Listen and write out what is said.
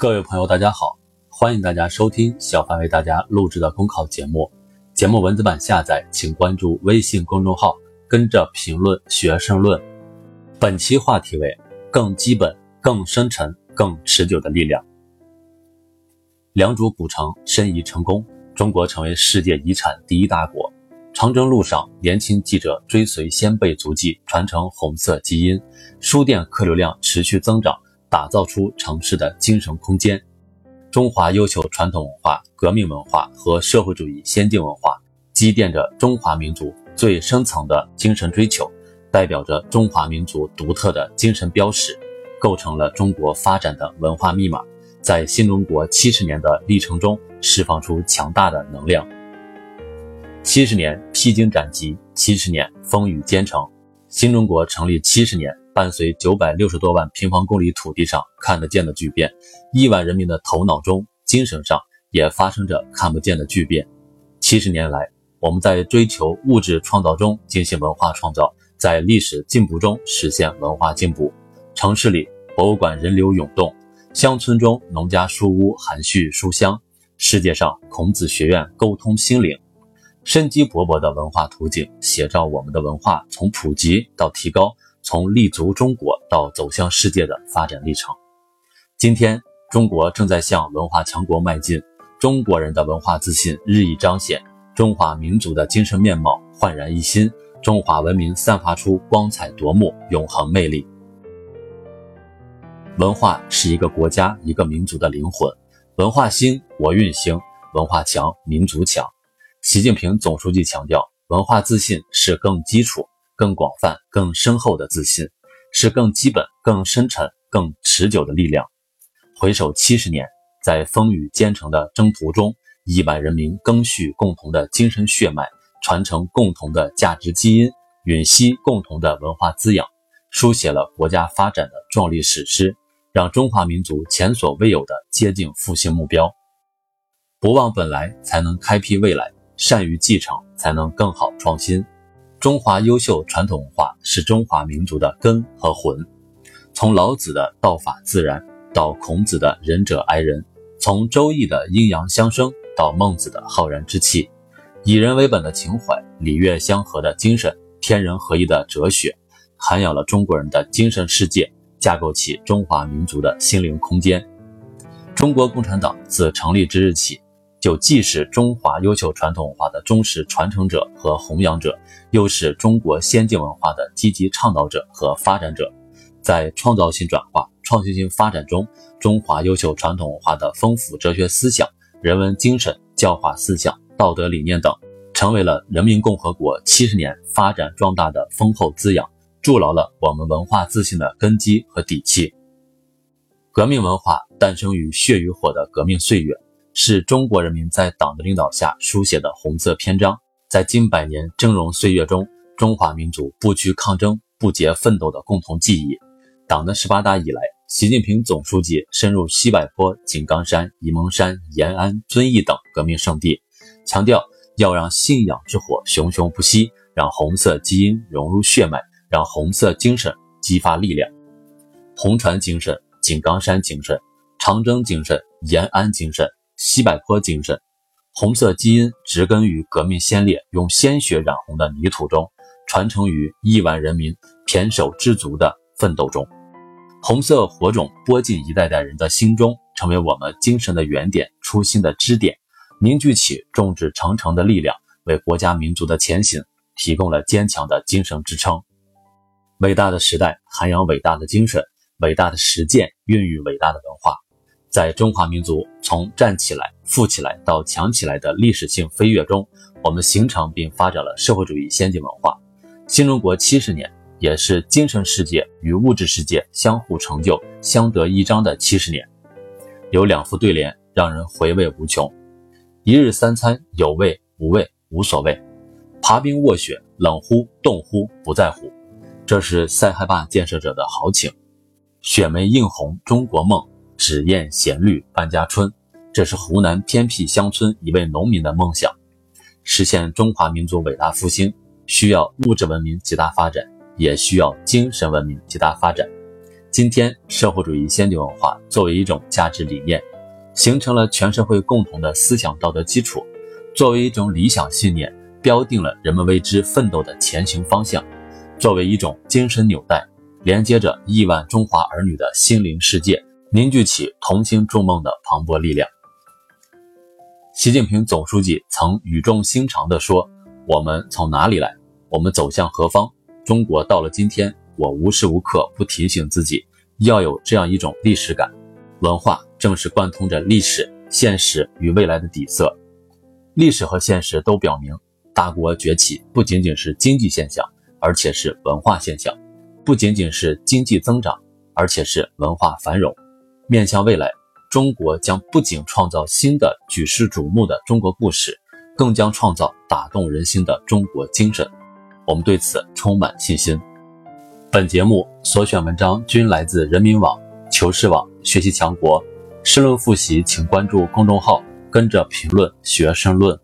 各位朋友，大家好，欢迎大家收听小凡为大家录制的公考节目。节目文字版下载，请关注微信公众号，跟着评论学申论。本期话题为更基本、更深沉、更持久的力量。良渚古城申遗成功，中国成为世界遗产第一大国。长征路上，年轻记者追随先辈足迹，传承红色基因，书店客流量持续增长。打造出城市的精神空间，中华优秀传统文化、革命文化和社会主义先进文化，积淀着中华民族最深层的精神追求，代表着中华民族独特的精神标识，构成了中国发展的文化密码，在新中国七十年的历程中释放出强大的能量。七十年披荆斩棘，七十年风雨兼程，新中国成立七十年。伴随九百六十多万平方公里土地上看得见的巨变，亿万人民的头脑中、精神上也发生着看不见的巨变。七十年来，我们在追求物质创造中进行文化创造，在历史进步中实现文化进步。城市里博物馆人流涌动，乡村中农家书屋含蓄书香，世界上孔子学院沟通心灵。生机勃勃的文化图景，写照我们的文化从普及到提高。从立足中国到走向世界的发展历程，今天中国正在向文化强国迈进，中国人的文化自信日益彰显，中华民族的精神面貌焕然一新，中华文明散发出光彩夺目、永恒魅力。文化是一个国家、一个民族的灵魂，文化兴，国运兴；文化强，民族强。习近平总书记强调，文化自信是更基础。更广泛、更深厚的自信，是更基本、更深沉、更持久的力量。回首七十年，在风雨兼程的征途中，亿万人民赓续共同的精神血脉，传承共同的价值基因，吮吸共同的文化滋养，书写了国家发展的壮丽史诗，让中华民族前所未有的接近复兴目标。不忘本来，才能开辟未来；善于继承，才能更好创新。中华优秀传统文化是中华民族的根和魂。从老子的道法自然，到孔子的仁者爱人；从周易的阴阳相生，到孟子的浩然之气；以人为本的情怀，礼乐相合的精神，天人合一的哲学，涵养了中国人的精神世界，架构起中华民族的心灵空间。中国共产党自成立之日起。就既是中华优秀传统文化的忠实传承者和弘扬者，又是中国先进文化的积极倡导者和发展者。在创造性转化、创新性发展中，中华优秀传统文化的丰富哲学思想、人文精神、教化思想、道德理念等，成为了人民共和国七十年发展壮大的丰厚滋养，筑牢了我们文化自信的根基和底气。革命文化诞生于血与火的革命岁月。是中国人民在党的领导下书写的红色篇章，在近百年峥嵘岁月中，中华民族不屈抗争、不竭奋斗的共同记忆。党的十八大以来，习近平总书记深入西柏坡、井冈山、沂蒙山、延安、遵义等革命圣地，强调要让信仰之火熊熊不息，让红色基因融入血脉，让红色精神激发力量。红船精神、井冈山精神、长征精神、延安精神。西柏坡精神，红色基因植根于革命先烈用鲜血染红的泥土中，传承于亿万人民胼手知足的奋斗中。红色火种播进一代代人的心中，成为我们精神的原点、初心的支点，凝聚起众志成城的力量，为国家民族的前行提供了坚强的精神支撑。伟大的时代涵养伟大的精神，伟大的实践孕育伟大的文化。在中华民族从站起来、富起来到强起来的历史性飞跃中，我们形成并发展了社会主义先进文化。新中国七十年，也是精神世界与物质世界相互成就、相得益彰的七十年。有两副对联让人回味无穷：“一日三餐有味无味无所谓，爬冰卧雪冷乎冻乎不在乎。”这是塞罕坝建设者的豪情。雪梅映红中国梦。纸砚衔绿万家春，这是湖南偏僻乡村一位农民的梦想。实现中华民族伟大复兴，需要物质文明极大发展，也需要精神文明极大发展。今天，社会主义先进文化作为一种价值理念，形成了全社会共同的思想道德基础；作为一种理想信念，标定了人们为之奋斗的前行方向；作为一种精神纽带，连接着亿万中华儿女的心灵世界，凝聚起同心筑梦的磅礴力量。习近平总书记曾语重心长地说：“我们从哪里来？我们走向何方？中国到了今天，我无时无刻不提醒自己，要有这样一种历史感。文化正是贯通着历史、现实与未来的底色。历史和现实都表明，大国崛起不仅仅是经济现象，而且是文化现象；不仅仅是经济增长，而且是文化繁荣。面向未来。”中国将不仅创造新的举世瞩目的中国故事，更将创造打动人心的中国精神。我们对此充满信心。本节目所选文章均来自人民网、求是网、学习强国。申论复习，请关注公众号，跟着评论学申论。